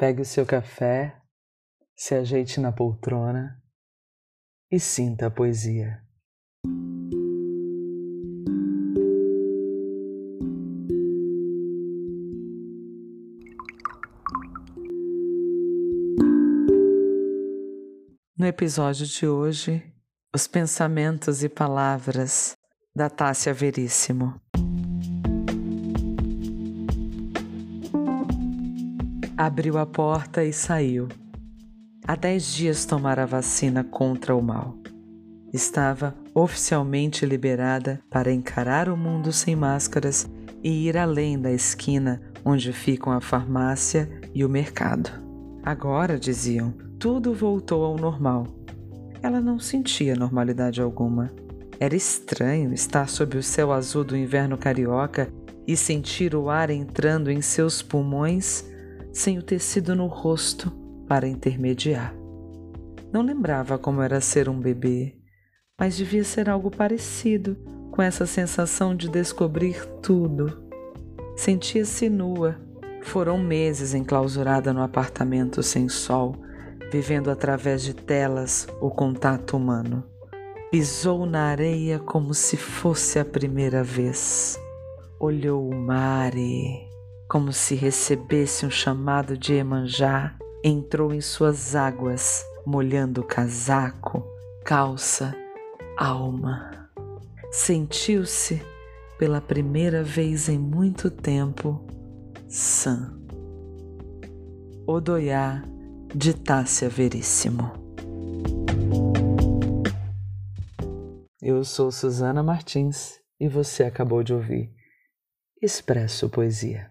Pegue o seu café, se ajeite na poltrona e sinta a poesia. No episódio de hoje, os pensamentos e palavras da Tássia Veríssimo. Abriu a porta e saiu. Há dez dias tomara a vacina contra o mal. Estava oficialmente liberada para encarar o mundo sem máscaras e ir além da esquina onde ficam a farmácia e o mercado. Agora, diziam, tudo voltou ao normal. Ela não sentia normalidade alguma. Era estranho estar sob o céu azul do inverno carioca e sentir o ar entrando em seus pulmões sem o tecido no rosto para intermediar. Não lembrava como era ser um bebê, mas devia ser algo parecido com essa sensação de descobrir tudo. Sentia-se nua. Foram meses enclausurada no apartamento sem sol vivendo através de telas o contato humano. Pisou na areia como se fosse a primeira vez. Olhou o mar e, como se recebesse um chamado de Emanjá, entrou em suas águas, molhando casaco, calça, alma. Sentiu-se, pela primeira vez em muito tempo, sã. Odoiá de Tássia Veríssimo. Eu sou Susana Martins e você acabou de ouvir Expresso Poesia.